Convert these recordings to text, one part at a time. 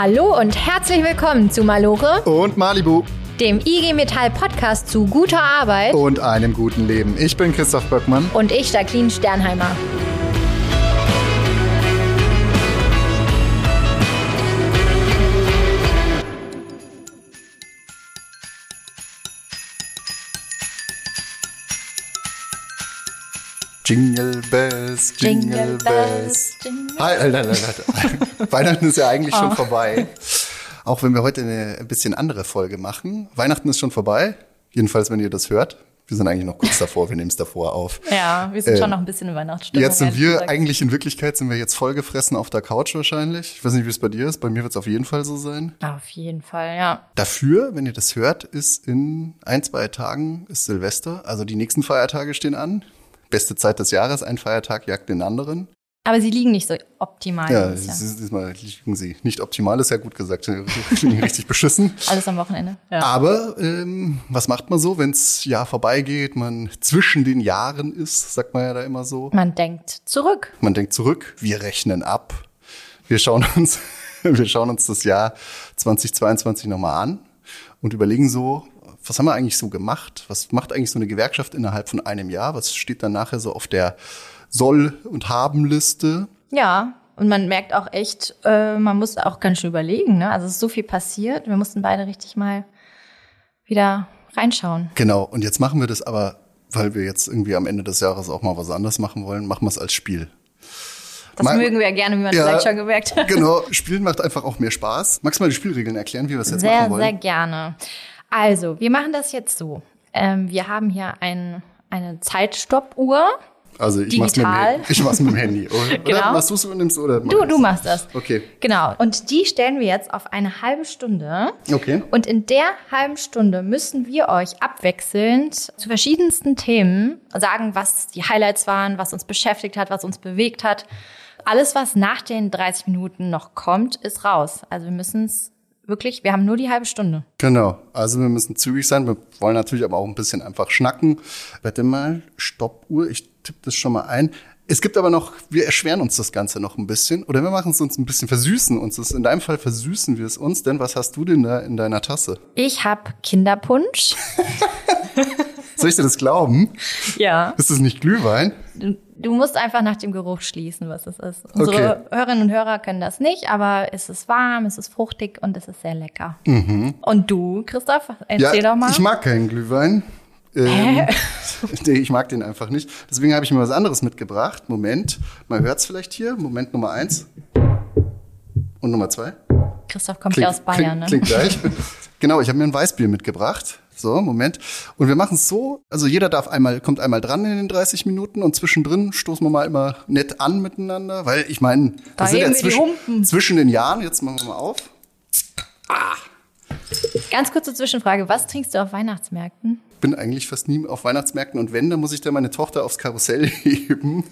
Hallo und herzlich willkommen zu Malore, Und Malibu dem IG Metall Podcast zu guter Arbeit. und einem guten Leben. Ich bin Christoph Böckmann. Und ich, Jacqueline Sternheimer. Jingle Bells, Jingle, Bells. Jingle- Halt, halt, halt, halt. Weihnachten ist ja eigentlich schon vorbei. Auch wenn wir heute eine ein bisschen andere Folge machen. Weihnachten ist schon vorbei. Jedenfalls, wenn ihr das hört. Wir sind eigentlich noch kurz davor, wir nehmen es davor auf. Ja, wir sind Äh, schon noch ein bisschen in Weihnachtsstimmung. Jetzt sind wir, gesagt. eigentlich in Wirklichkeit sind wir jetzt vollgefressen auf der Couch wahrscheinlich. Ich weiß nicht, wie es bei dir ist. Bei mir wird es auf jeden Fall so sein. Auf jeden Fall, ja. Dafür, wenn ihr das hört, ist in ein, zwei Tagen ist Silvester. Also die nächsten Feiertage stehen an. Beste Zeit des Jahres, ein Feiertag jagt den anderen. Aber sie liegen nicht so optimal. Ja, diesmal liegen sie. Nicht optimal ist ja gut gesagt, richtig beschissen. Alles am Wochenende. Ja. Aber ähm, was macht man so, wenns Jahr vorbeigeht, man zwischen den Jahren ist, sagt man ja da immer so. Man denkt zurück. Man denkt zurück, wir rechnen ab. Wir schauen uns, wir schauen uns das Jahr 2022 nochmal an und überlegen so, was haben wir eigentlich so gemacht? Was macht eigentlich so eine Gewerkschaft innerhalb von einem Jahr? Was steht dann nachher so auf der Soll- und Haben-Liste? Ja. Und man merkt auch echt, äh, man muss auch ganz schön überlegen. Ne? Also es ist so viel passiert. Wir mussten beide richtig mal wieder reinschauen. Genau, und jetzt machen wir das aber, weil wir jetzt irgendwie am Ende des Jahres auch mal was anderes machen wollen, machen wir es als Spiel. Das Mal- mögen wir ja gerne, wie man Ja, vielleicht schon gemerkt hat. Genau, Spielen macht einfach auch mehr Spaß. Magst du mal die Spielregeln erklären, wie wir es jetzt Sehr, machen sehr wollen? gerne. Also, wir machen das jetzt so. Ähm, wir haben hier ein, eine Zeitstoppuhr. Also ich mach's, mit dem, ich mach's mit dem Handy. Oder, Genau. oder machst du es übernimmst oder mach Du, du machst das. Okay. Genau. Und die stellen wir jetzt auf eine halbe Stunde. Okay. Und in der halben Stunde müssen wir euch abwechselnd zu verschiedensten Themen sagen, was die Highlights waren, was uns beschäftigt hat, was uns bewegt hat. Alles, was nach den 30 Minuten noch kommt, ist raus. Also wir müssen es wirklich, wir haben nur die halbe Stunde. Genau. Also wir müssen zügig sein. Wir wollen natürlich aber auch ein bisschen einfach schnacken. Warte mal, Stoppuhr. Ich tippe das schon mal ein. Es gibt aber noch, wir erschweren uns das Ganze noch ein bisschen. Oder wir machen es uns ein bisschen, versüßen uns das. In deinem Fall versüßen wir es uns. Denn was hast du denn da in deiner Tasse? Ich habe Kinderpunsch. Soll ich dir das glauben? Ja. Ist das nicht Glühwein? Du, du musst einfach nach dem Geruch schließen, was es ist. Unsere Hörerinnen und Hörer können das nicht, aber es ist warm, es ist fruchtig und es ist sehr lecker. Und du, Christoph, erzähl doch mal. Ich mag keinen Glühwein. Ähm, ich mag den einfach nicht. Deswegen habe ich mir was anderes mitgebracht. Moment, man hört es vielleicht hier. Moment Nummer eins. Und Nummer zwei. Christoph kommt ja aus Bayern, klingt, ne? klingt gleich. genau, ich habe mir ein Weißbier mitgebracht. So, Moment. Und wir machen es so, also jeder darf einmal, kommt einmal dran in den 30 Minuten und zwischendrin stoßen wir mal immer nett an miteinander, weil ich meine, Da wir sind ja zwischen, zwischen den Jahren, jetzt machen wir mal auf. Ganz kurze Zwischenfrage, was trinkst du auf Weihnachtsmärkten? Bin eigentlich fast nie auf Weihnachtsmärkten und wenn, dann muss ich da meine Tochter aufs Karussell heben.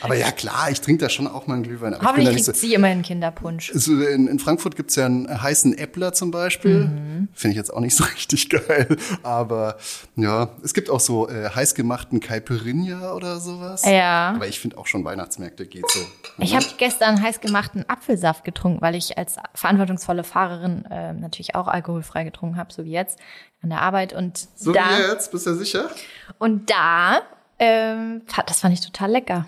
Aber ja, klar, ich trinke da schon auch mal einen Glühwein. Aber Hoffentlich kriegt so, sie immerhin Kinderpunsch. Also in, in Frankfurt gibt's ja einen heißen Äppler zum Beispiel. Mhm. Finde ich jetzt auch nicht so richtig geil. Aber ja, es gibt auch so äh, heißgemachten Caipirinha oder sowas. Ja. Aber ich finde auch schon Weihnachtsmärkte geht so. Ich habe gestern heiß gemachten Apfelsaft getrunken, weil ich als verantwortungsvolle Fahrerin äh, natürlich auch alkoholfrei getrunken habe, so wie jetzt an der Arbeit. Und So da, wie jetzt, bist du sicher? und da, ähm, das fand ich total lecker.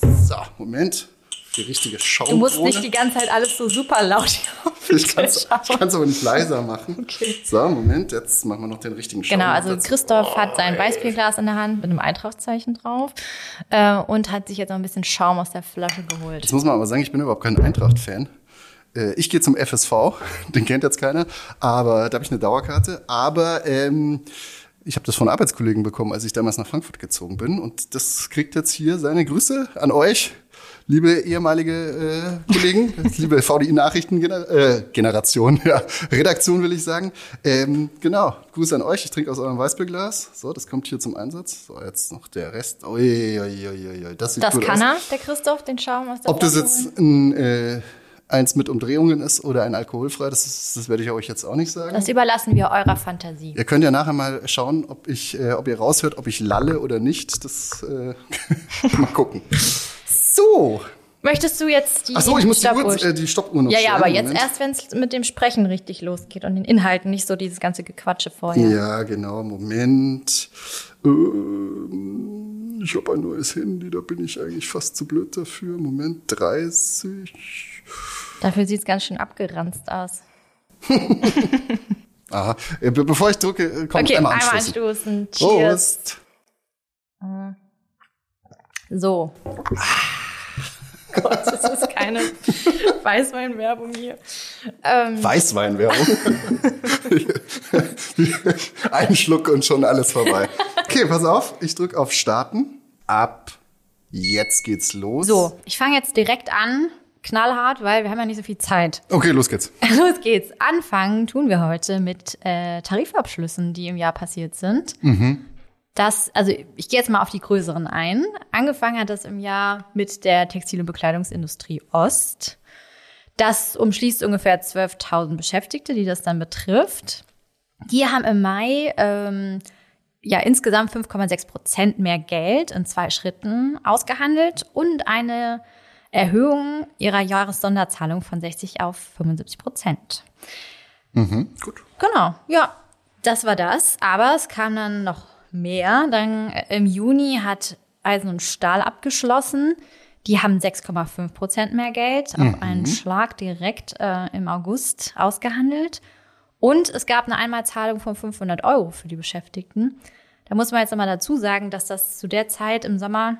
So, Moment. Die richtige Schaumkrone. Du musst nicht die ganze Zeit alles so super laut hier auf ich kann es aber nicht leiser machen. Okay. So, Moment, jetzt machen wir noch den richtigen Schaum. Genau, also. Christoph hat sein ey. Weißbierglas in der Hand mit einem Eintrachtszeichen drauf äh, und hat sich jetzt noch ein bisschen Schaum aus der Flasche geholt. Jetzt muss man aber sagen, ich bin überhaupt kein Eintracht-Fan. Äh, Ich gehe zum FSV, den kennt jetzt keiner, aber da habe ich eine Dauerkarte. Aber ähm, ich habe das von Arbeitskollegen bekommen, als ich damals nach Frankfurt gezogen bin. Und das kriegt jetzt hier seine Grüße an euch, liebe ehemalige äh, Kollegen, liebe VDI-Nachrichten-Generation, ja, Redaktion will ich sagen. Ähm, genau, Grüße an euch. Ich trinke aus eurem Weißbierglas. So, das kommt hier zum Einsatz. So, jetzt noch der Rest. Ui, ui, ui, ui. Das sieht Das gut kann aus. er, der Christoph, den Schaum aus der Ob das Flasche holen? jetzt ein, äh, eins mit Umdrehungen ist oder ein alkoholfrei, das, ist, das werde ich euch jetzt auch nicht sagen. Das überlassen wir eurer Fantasie. Ihr könnt ja nachher mal schauen, ob ich, äh, ob ihr raushört, ob ich lalle oder nicht. Das äh, mal gucken. So, Möchtest du jetzt die Ach so, ich muss die, Uhr, äh, die Stoppuhr noch Ja, ja, aber jetzt Moment. erst, wenn es mit dem Sprechen richtig losgeht und den Inhalten, nicht so dieses ganze Gequatsche vorher. Ja, genau. Moment. Ähm, ich habe ein neues Handy, da bin ich eigentlich fast zu blöd dafür. Moment, 30. Dafür sieht's ganz schön abgeranzt aus. Aha. Äh, be bevor ich drücke, äh, kommt Okay, einmal einmal anstoßen. anstoßen. Cheers. Prost. So. Gott, das ist keine Weißweinwerbung hier. Ähm, Weißweinwerbung. Ein Schluck und schon alles vorbei. Okay, pass auf. Ich drücke auf Starten. Ab jetzt geht's los. so, ich fange jetzt direkt an, knallhart, weil wir haben ja nicht so viel Zeit. Okay, los geht's. Los geht's. Anfangen tun wir heute mit äh, Tarifabschlüssen, die im Jahr passiert sind. Das, also ich gehe jetzt mal auf die größeren ein. Angefangen hat das im Jahr mit der Textil- und Bekleidungsindustrie Ost. Das umschließt ungefähr 12.000 Beschäftigte, die das dann betrifft. Die haben im Mai ähm, ja insgesamt 5,6 Prozent mehr Geld in zwei Schritten ausgehandelt und eine Erhöhung ihrer Jahressonderzahlung von 60 auf 75 Prozent. Gut. Genau, ja, das war das. Aber es kam dann noch mehr. Dann äh, im Juni hat Eisen und Stahl abgeschlossen. Die haben 6,5 Prozent mehr Geld auf einen Schlag direkt äh, im August ausgehandelt. Und es gab eine Einmalzahlung von 500 Euro für die Beschäftigten. Da muss man jetzt nochmal dazu sagen, dass das zu der Zeit im Sommer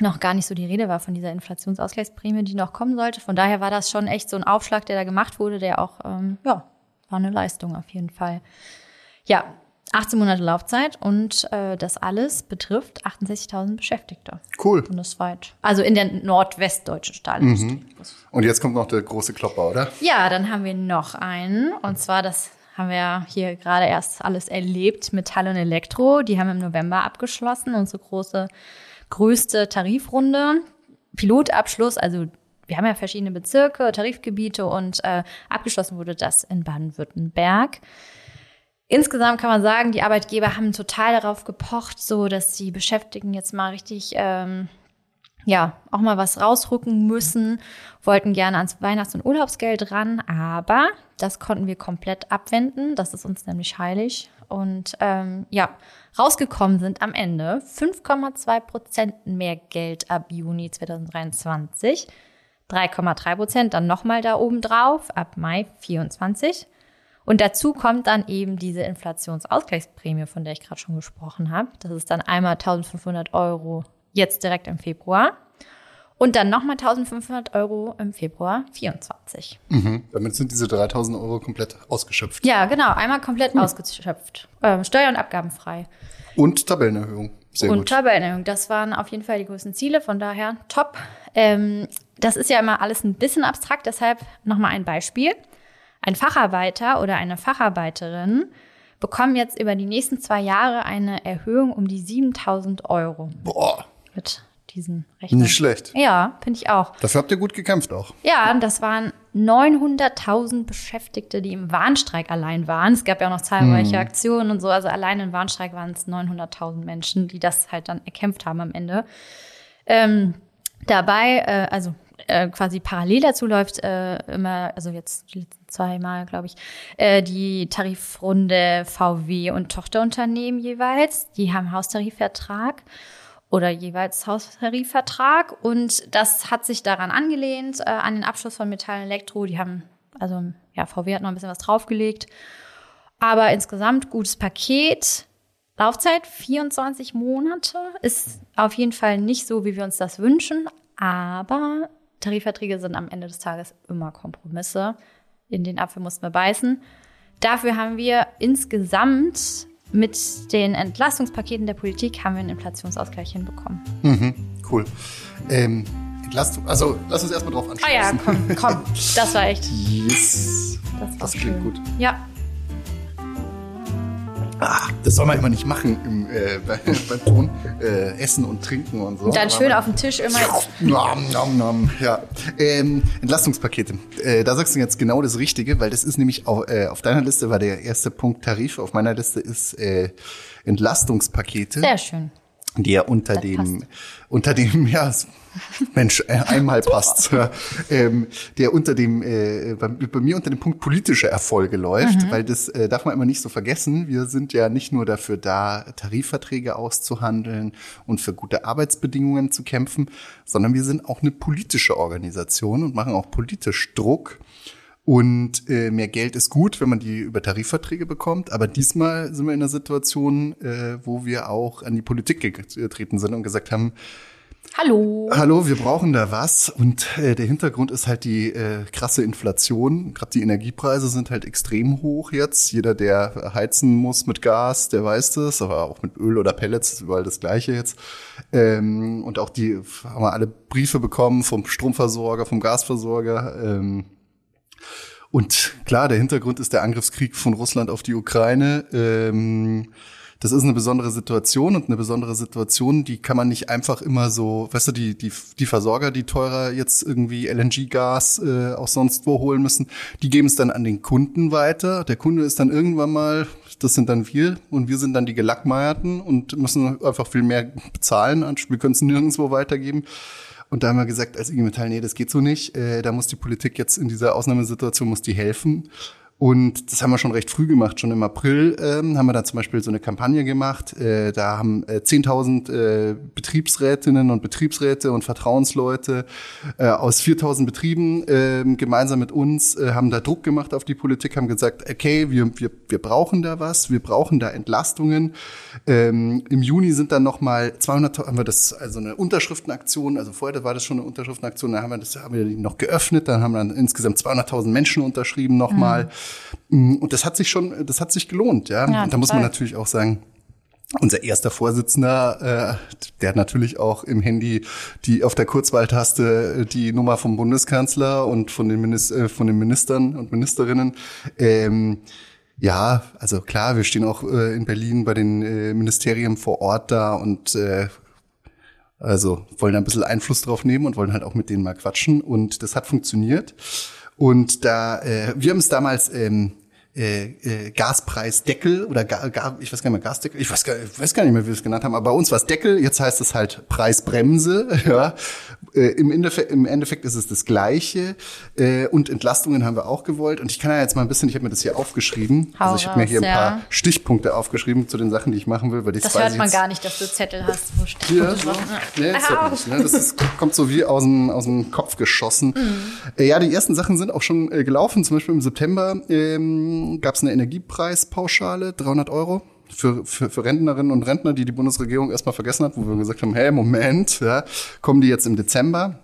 noch gar nicht so die Rede war von dieser Inflationsausgleichsprämie, die noch kommen sollte. Von daher war das schon echt so ein Aufschlag, der da gemacht wurde, der auch, ähm, ja, war eine Leistung auf jeden Fall. Ja, 18 Monate Laufzeit und äh, das alles betrifft 68.000 Beschäftigte Cool. bundesweit. Also in der nordwestdeutschen Stahlindustrie. Und jetzt kommt noch der große Klopper, oder? Ja, dann haben wir noch einen. Und zwar, das haben wir ja hier gerade erst alles erlebt, Metall und Elektro. Die haben im November abgeschlossen, unsere große, größte Tarifrunde. Pilotabschluss, also wir haben ja verschiedene Bezirke, Tarifgebiete und äh, abgeschlossen wurde das in Baden-Württemberg. Insgesamt kann man sagen, die Arbeitgeber haben total darauf gepocht, so dass die Beschäftigten jetzt mal richtig ähm, ja, auch mal was rausrücken müssen, wollten gerne ans Weihnachts- und Urlaubsgeld ran, aber das konnten wir komplett abwenden. Das ist uns nämlich heilig. Und ähm, ja, rausgekommen sind am Ende 5,2 Prozent mehr Geld ab Juni 2023, 3,3 Prozent dann nochmal da oben drauf ab Mai 24. Und dazu kommt dann eben diese Inflationsausgleichsprämie, von der ich gerade schon gesprochen habe. Das ist dann einmal 1500 Euro jetzt direkt im Februar und dann nochmal 1500 Euro im Februar 24. Mhm. Damit sind diese 3000 Euro komplett ausgeschöpft. Ja, genau, einmal komplett ausgeschöpft. Ähm, Steuer- und abgabenfrei. Und Tabellenerhöhung. Sehr und gut. Tabellenerhöhung. Das waren auf jeden Fall die größten Ziele, von daher top. Ähm, das ist ja immer alles ein bisschen abstrakt, deshalb nochmal ein Beispiel. Ein Facharbeiter oder eine Facharbeiterin bekommen jetzt über die nächsten zwei Jahre eine Erhöhung um die 7000 Euro Boah, mit diesen Rechnern. nicht schlecht. Ja, finde ich auch. Dafür habt ihr gut gekämpft auch. Ja, das waren 900.000 Beschäftigte, die im Warnstreik allein waren. Es gab ja auch noch zahlreiche Aktionen und so. Also allein im Warnstreik waren es 900.000 Menschen, die das halt dann erkämpft haben am Ende. Ähm, dabei, äh, also äh, quasi parallel dazu läuft äh, immer, also jetzt die letzten zweimal, glaube ich, äh, die Tarifrunde VW und Tochterunternehmen jeweils. Die haben Haustarifvertrag oder jeweils Haustarifvertrag. Und das hat sich daran angelehnt, äh, an den Abschluss von Metall Elektro. Die haben, also ja, VW hat noch ein bisschen was draufgelegt. Aber insgesamt gutes Paket. Laufzeit 24 Monate ist auf jeden Fall nicht so, wie wir uns das wünschen. Aber Tarifverträge sind am Ende des Tages immer Kompromisse. In den Apfel mussten wir beißen. Dafür haben wir insgesamt mit den Entlastungspaketen der Politik haben wir einen Inflationsausgleich hinbekommen. Cool. Ähm, Entlastung, also lass uns erstmal drauf Ah anschauen. ja, komm, komm. Das war echt. Yes. Das, war Das klingt schön. gut. Ja, Ah, das soll man immer nicht machen im, äh, bei, beim Ton. Äh, essen und trinken und so. und dann schön man- auf dem Tisch immer. Nom, nom, nom. Ja. Ähm, Entlastungspakete. Äh, da sagst du jetzt genau das Richtige, weil das ist nämlich auf, äh, auf deiner Liste war der erste Punkt Tarif, auf meiner Liste ist äh, Entlastungspakete. Sehr schön. Der unter Das dem, passt. unter dem, ja, Mensch, äh, einmal passt's, ja, ähm, der unter dem, äh, bei, bei mir unter dem Punkt politische Erfolge läuft, Mhm. weil das äh, darf man immer nicht so vergessen. Wir sind ja nicht nur dafür da, Tarifverträge auszuhandeln und für gute Arbeitsbedingungen zu kämpfen, sondern wir sind auch eine politische Organisation und machen auch politisch Druck. Und äh, mehr Geld ist gut, wenn man die über Tarifverträge bekommt. Aber diesmal sind wir in einer Situation, äh, wo wir auch an die Politik getreten sind und gesagt haben, Hallo. Hallo, wir brauchen da was. Und äh, der Hintergrund ist halt die äh, krasse Inflation. Gerade die Energiepreise sind halt extrem hoch jetzt. Jeder, der heizen muss mit Gas, der weiß das, aber auch mit Öl oder Pellets ist überall das Gleiche jetzt. Ähm, und auch die haben wir alle Briefe bekommen vom Stromversorger, vom Gasversorger. Ähm, und klar, der Hintergrund ist der Angriffskrieg von Russland auf die Ukraine. Ähm, das ist eine besondere Situation und eine besondere Situation, die kann man nicht einfach immer so, weißt du, die, die, die Versorger, die teurer jetzt irgendwie LNG-Gas äh, auch sonst wo holen müssen, die geben es dann an den Kunden weiter. Der Kunde ist dann irgendwann mal, das sind dann wir und wir sind dann die Gelackmeierten und müssen einfach viel mehr bezahlen. Wir können es nirgendwo weitergeben. Und da haben wir gesagt, als IG Metall, nee, das geht so nicht. Äh, da muss die Politik jetzt in dieser Ausnahmesituation, muss die helfen. Und das haben wir schon recht früh gemacht. Schon im April ähm, haben wir da zum Beispiel so eine Kampagne gemacht. Äh, da haben äh, 10.000 äh, Betriebsrätinnen und Betriebsräte und Vertrauensleute äh, aus 4.000 Betrieben äh, gemeinsam mit uns äh, haben da Druck gemacht auf die Politik, haben gesagt, okay, wir, wir, wir brauchen da was, wir brauchen da Entlastungen. Ähm, Im Juni sind dann nochmal 200, haben wir das, also eine Unterschriftenaktion, also vorher war das schon eine Unterschriftenaktion, da haben wir das haben wir die noch geöffnet, dann haben dann insgesamt 200.000 Menschen unterschrieben nochmal. Mhm. Und das hat sich schon, das hat sich gelohnt, ja. Ja, Und da muss man natürlich auch sagen, unser erster Vorsitzender, äh, der hat natürlich auch im Handy die auf der Kurzwahltaste äh, die Nummer vom Bundeskanzler und von den, Minis äh, von den Ministern und Ministerinnen. Ähm, ja, also klar, wir stehen auch äh, in Berlin bei den äh, Ministerien vor Ort da und äh, also wollen da ein bisschen Einfluss drauf nehmen und wollen halt auch mit denen mal quatschen. Und das hat funktioniert. Und da, äh, wir haben es damals ähm, äh, äh, Gaspreisdeckel oder ga, ga, ich weiß gar nicht mehr, Gasdeckel, ich weiß gar, ich weiß gar nicht mehr, wie wir es genannt haben, aber bei uns war es Deckel, jetzt heißt es halt Preisbremse. Ja. Äh, im, Endeffekt, Im Endeffekt ist es das Gleiche. Äh, und Entlastungen haben wir auch gewollt. Und ich kann ja jetzt mal ein bisschen, ich habe mir das hier aufgeschrieben. Hau also ich habe mir hier ein paar ja. Stichpunkte aufgeschrieben zu den Sachen, die ich machen will, weil das, Das hört man gar nicht, dass du Zettel hast, wo steht. hier, so. Nee, das, hört nicht, ne? das ist, kommt so wie aus dem, aus dem Kopf geschossen. Äh, ja, die ersten Sachen sind auch schon äh, gelaufen. Zum Beispiel im September ähm, gab es eine Energiepreispauschale, 300 Euro. Für, für, für Rentnerinnen und Rentner, die die Bundesregierung erstmal vergessen hat, wo wir gesagt haben, hey, Moment, ja, kommen die jetzt im Dezember.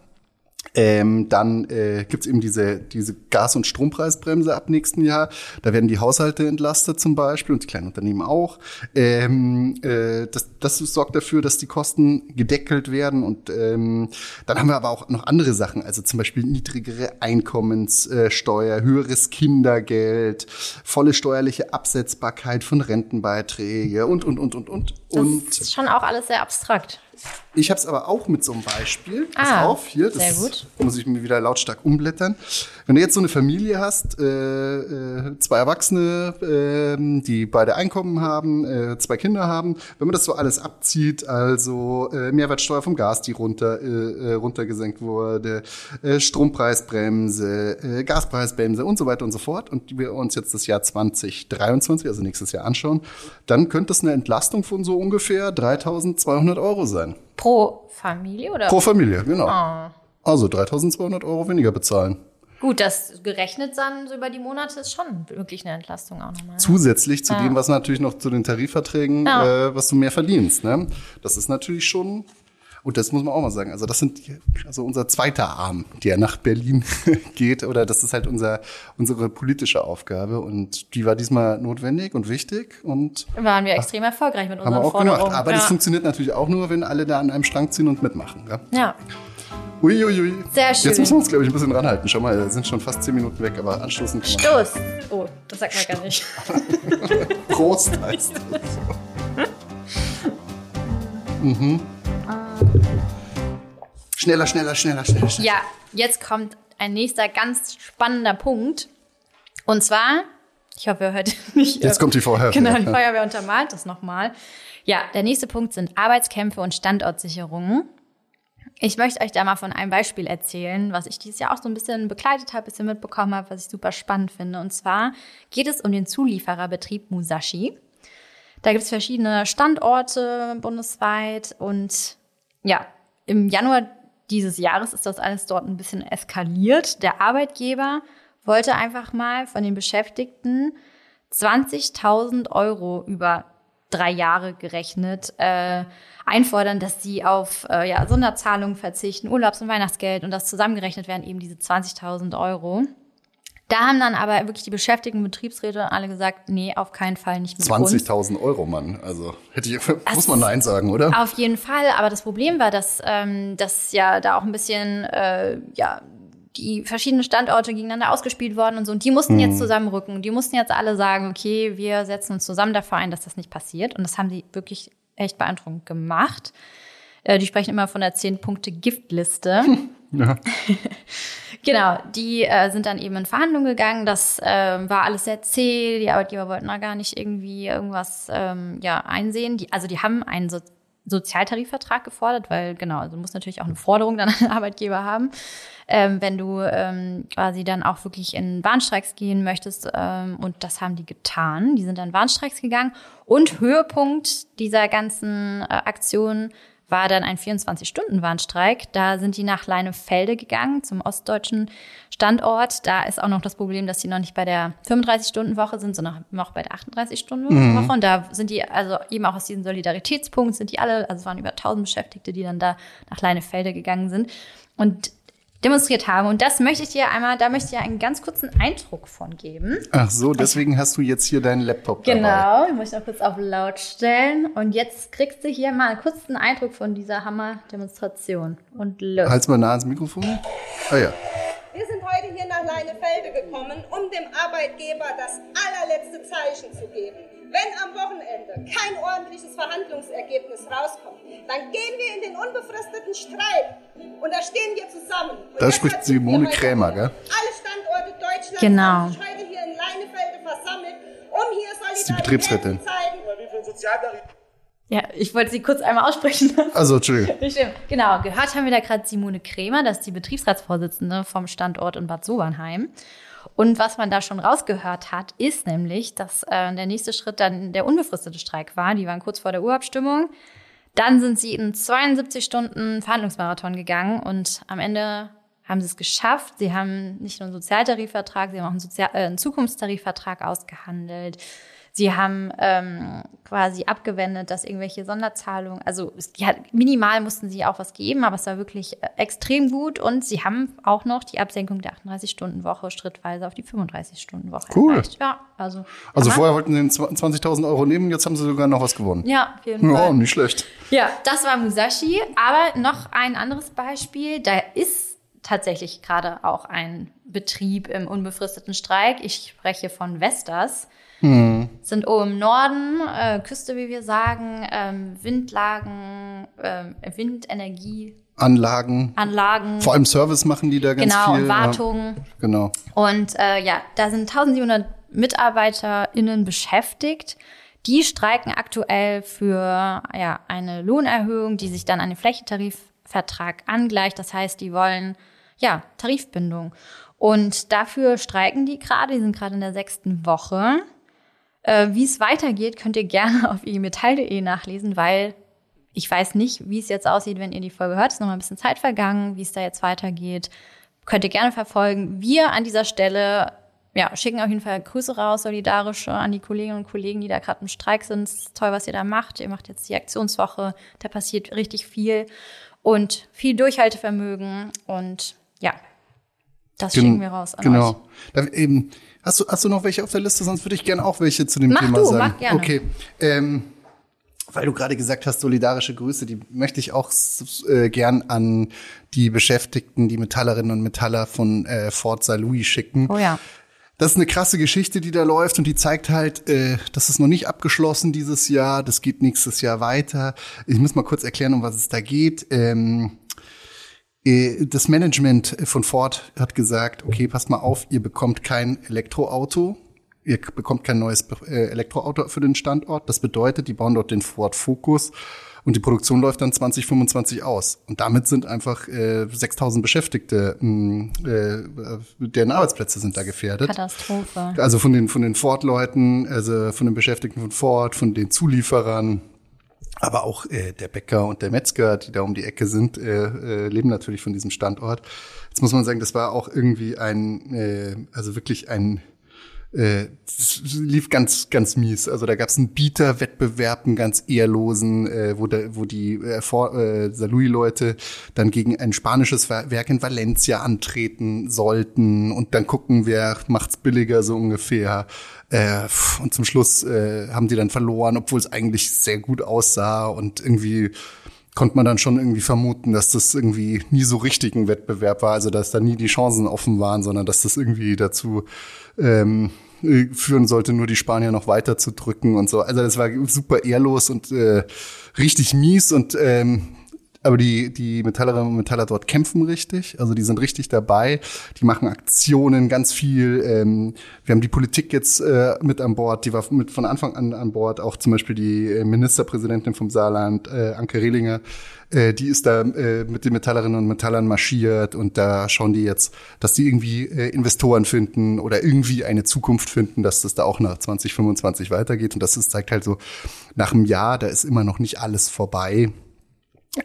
Ähm, dann äh, gibt's eben diese, diese Gas- und Strompreisbremse ab nächsten Jahr. Da werden die Haushalte entlastet zum Beispiel und die kleinen Unternehmen auch. Ähm, äh, das, das sorgt dafür, dass die Kosten gedeckelt werden. Und ähm, dann haben wir aber auch noch andere Sachen, also zum Beispiel niedrigere Einkommenssteuer, höheres Kindergeld, volle steuerliche Absetzbarkeit von Rentenbeiträge und, und, und, und, und. Und Das ist schon auch alles sehr abstrakt. ich habe es aber auch mit so einem Beispiel. Pass Ah, auf, hier, das sehr gut. muss ich mir wieder lautstark umblättern. Wenn du jetzt so eine Familie hast, äh, äh, zwei Erwachsene, äh, die beide Einkommen haben, äh, zwei Kinder haben, wenn man das so alles abzieht, also äh, Mehrwertsteuer vom Gas, die runter, äh, runtergesenkt wurde, Strompreisbremse, Gaspreisbremse und so weiter und so fort, und wir uns jetzt das Jahr 2023, also nächstes Jahr anschauen, dann könnte es eine Entlastung von so ungefähr 3.200 Euro sein. Pro Familie oder? Pro Familie, genau. Ah. Also 3200 Euro weniger bezahlen. Gut, das gerechnet dann so über die Monate ist schon wirklich eine Entlastung auch nochmal. Zusätzlich zu dem, was natürlich noch zu den Tarifverträgen, Ja. äh, was du mehr verdienst. Ne? Das ist natürlich schon, und das muss man auch mal sagen, also das sind also unser zweiter Arm, der nach Berlin geht, oder das ist halt unser, unsere politische Aufgabe und die war diesmal notwendig und wichtig und Waren wir extrem erfolgreich mit haben wir unseren auch gemacht. Forderungen. Aber das ja. funktioniert natürlich auch nur, wenn alle da an einem Strang ziehen und mitmachen. Ja? ja. Uiuiui. Sehr schön. Jetzt müssen wir uns, glaube ich, ein bisschen ranhalten. Schau mal, da sind schon fast zehn Minuten weg, aber anstoßen kann man. Stoß. Oh, das sagt man gar nicht. Prost heißt das. mhm. Schneller, schneller, schneller, schneller, schneller. Ja, jetzt kommt ein nächster ganz spannender Punkt. Und zwar, ich hoffe, ihr hört nicht. Jetzt kommt die Feuerwehr. Genau, die Ja. Feuerwehr untermalt das nochmal. Ja, der nächste Punkt sind Arbeitskämpfe und Standortsicherungen. Ich möchte euch da mal von einem Beispiel erzählen, was ich dieses Jahr auch so ein bisschen begleitet habe, ein bisschen mitbekommen habe, was ich super spannend finde. Und zwar geht es um den Zuliefererbetrieb Musashi. Da gibt es verschiedene Standorte bundesweit und ja, im Januar dieses Jahres ist das alles dort ein bisschen eskaliert. Der Arbeitgeber wollte einfach mal von den Beschäftigten 20.000 Euro über drei Jahre gerechnet äh, einfordern, dass sie auf äh, ja, Sonderzahlungen verzichten, Urlaubs- und Weihnachtsgeld und das zusammengerechnet werden eben diese 20.000 Euro. Da haben dann aber wirklich die beschäftigten Betriebsräte alle gesagt, nee, auf keinen Fall nicht mit 20.000 Euro, Mann. Also hätte ich, muss man Nein sagen, oder? Auf jeden Fall. Aber das Problem war, dass, ähm, dass ja da auch ein bisschen äh, ja die verschiedenen Standorte gegeneinander ausgespielt worden und so. Und die mussten jetzt mhm. zusammenrücken. Die mussten jetzt alle sagen, okay, wir setzen uns zusammen dafür ein, dass das nicht passiert. Und das haben sie wirklich echt beeindruckend gemacht. Äh, die sprechen immer von der 10-Punkte-Giftliste. Ja. genau, die äh, sind dann eben in Verhandlungen gegangen. Das äh, war alles sehr zäh. Die Arbeitgeber wollten da gar nicht irgendwie irgendwas ähm, ja, einsehen. Die, also die haben einen so Sozialtarifvertrag gefordert, weil genau, also du musst natürlich auch eine Forderung dann an den Arbeitgeber haben. Ähm, wenn du ähm, quasi dann auch wirklich in Warnstreiks gehen möchtest. Ähm, und das haben die getan. Die sind dann Warnstreiks gegangen. Und Höhepunkt dieser ganzen äh, Aktion war dann ein 24-Stunden-Warnstreik. Da sind die nach Leinefelde gegangen, zum ostdeutschen Standort. Da ist auch noch das Problem, dass die noch nicht bei der 35-Stunden-Woche sind, sondern noch bei der 38-Stunden-Woche. Mhm. Und da sind die, also eben auch aus diesem Solidaritätspunkt sind die alle, also es waren über 1000 Beschäftigte, die dann da nach Leinefelde gegangen sind. Und demonstriert haben. Und das möchte ich dir einmal, da möchte ich dir einen ganz kurzen Eindruck von geben. Ach so, deswegen hast du jetzt hier deinen Laptop dabei. Genau, ich muss noch kurz auf laut stellen. Und jetzt kriegst du hier mal einen kurzen Eindruck von dieser Hammer-Demonstration. Und los. Halt's mal nah ans Mikrofon. Ah ja. Wir sind heute hier nach Leinefelde gekommen, um dem Arbeitgeber das allerletzte Zeichen zu geben. Wenn am Wochenende kein ordentliches Verhandlungsergebnis rauskommt, dann gehen wir in den unbefristeten Streik. Und da stehen wir zusammen. Und da spricht Simone Krämer, gell? Alle Standorte Deutschlands genau. sich heute hier in Leinefelde versammelt, um hier Solidarität zu zeigen. Ja, ich wollte sie kurz einmal aussprechen. Also, Entschuldigung. Genau, gehört haben wir da gerade Simone Krämer, das ist die Betriebsratsvorsitzende vom Standort in Bad Sobernheim. Und was man da schon rausgehört hat, ist nämlich, dass äh, der nächste Schritt dann der unbefristete Streik war. Die waren kurz vor der Urabstimmung. Dann sind sie in 72 Stunden Verhandlungsmarathon gegangen und am Ende haben sie es geschafft. Sie haben nicht nur einen Sozialtarifvertrag, sie haben auch einen, Sozial äh, einen Zukunftstarifvertrag ausgehandelt. Sie haben ähm, quasi abgewendet, dass irgendwelche Sonderzahlungen, also ja, minimal mussten sie auch was geben, aber es war wirklich äh, extrem gut und sie haben auch noch die Absenkung der 38-Stunden-Woche schrittweise auf die 35-Stunden-Woche cool. erreicht. Ja, also. Also vorher wollten sie 20.000 Euro nehmen, jetzt haben sie sogar noch was gewonnen. Ja, auf jeden Fall. Ja, nicht schlecht. Ja, das war Musashi, aber noch ein anderes Beispiel, da ist tatsächlich gerade auch ein Betrieb im unbefristeten Streik. Ich spreche von Vestas. Hm. Sind oben im Norden, äh, Küste, wie wir sagen, ähm, Windlagen, äh, Windenergie. Anlagen. Anlagen. Vor allem Service machen die da ganz genau, viel. Genau, Wartung. Ja, genau. Und äh, ja, da sind 1700 MitarbeiterInnen beschäftigt. Die streiken aktuell für ja, eine Lohnerhöhung, die sich dann an den Flächentarifvertrag angleicht. Das heißt, die wollen ja Tarifbindung. Und dafür streiken die gerade, die sind gerade in der sechsten Woche. Äh, wie es weitergeht, könnt ihr gerne auf imetall.de nachlesen, weil ich weiß nicht, wie es jetzt aussieht, wenn ihr die Folge hört. Es ist noch mal ein bisschen Zeit vergangen, wie es da jetzt weitergeht. Könnt ihr gerne verfolgen. Wir an dieser Stelle ja, schicken auf jeden Fall Grüße raus, solidarisch an die Kolleginnen und Kollegen, die da gerade im Streik sind. Es ist toll, was ihr da macht. Ihr macht jetzt die Aktionswoche. Da passiert richtig viel und viel Durchhaltevermögen. Und ja, das Gen schicken wir raus an genau. euch. Genau. Eben, Hast du, hast du noch welche auf der Liste? Sonst würde ich gerne auch welche zu dem mach Thema du, sagen. Mach gerne. Okay. Ähm, weil du gerade gesagt hast, solidarische Grüße, die möchte ich auch äh, gern an die Beschäftigten, die Metallerinnen und Metaller von äh, Fort St. Louis schicken. Oh ja. Das ist eine krasse Geschichte, die da läuft und die zeigt halt, äh, das ist noch nicht abgeschlossen dieses Jahr, das geht nächstes Jahr weiter. Ich muss mal kurz erklären, um was es da geht. Ähm, äh, das Management von Ford hat gesagt, okay, passt mal auf, ihr bekommt kein Elektroauto ihr bekommt kein neues äh, Elektroauto für den Standort. Das bedeutet, die bauen dort den Ford Focus und die Produktion läuft dann 2025 aus. Und damit sind einfach äh, 6000 Beschäftigte, mh, äh, deren Arbeitsplätze sind da gefährdet. Katastrophe. Also von den, von den Ford-Leuten, also von den Beschäftigten von Ford, von den Zulieferern, aber auch äh, der Bäcker und der Metzger, die da um die Ecke sind, äh, äh, leben natürlich von diesem Standort. Jetzt muss man sagen, das war auch irgendwie ein, äh, also wirklich ein äh, lief ganz, ganz mies. Also da gab es einen Bieterwettbewerb, einen ganz ehrlosen, äh, wo, da, wo die äh, äh, Salui-Leute dann gegen ein spanisches Werk in Valencia antreten sollten und dann gucken, wer macht's billiger so ungefähr. Äh, und zum Schluss äh, haben die dann verloren, obwohl es eigentlich sehr gut aussah und irgendwie konnte man dann schon irgendwie vermuten, dass das irgendwie nie so richtig ein Wettbewerb war, also dass da nie die Chancen offen waren, sondern dass das irgendwie dazu ähm, äh, führen sollte, nur die Spanier noch weiter zu drücken und so. Also das war super ehrlos und äh, richtig mies und ähm, aber die, die Metallerinnen und Metaller dort kämpfen richtig, also die sind richtig dabei, die machen Aktionen, ganz viel. Ähm, wir haben die Politik jetzt äh, mit an Bord, die war mit von Anfang an an Bord, auch zum Beispiel die äh, Ministerpräsidentin vom Saarland, äh, Anke Rehlinger, äh, die ist da äh, mit den Metallerinnen und Metallern marschiert. Und da schauen die jetzt, dass die irgendwie äh, Investoren finden oder irgendwie eine Zukunft finden, dass das da auch nach 2025 weitergeht. Und das ist, zeigt halt so, nach einem Jahr, da ist immer noch nicht alles vorbei,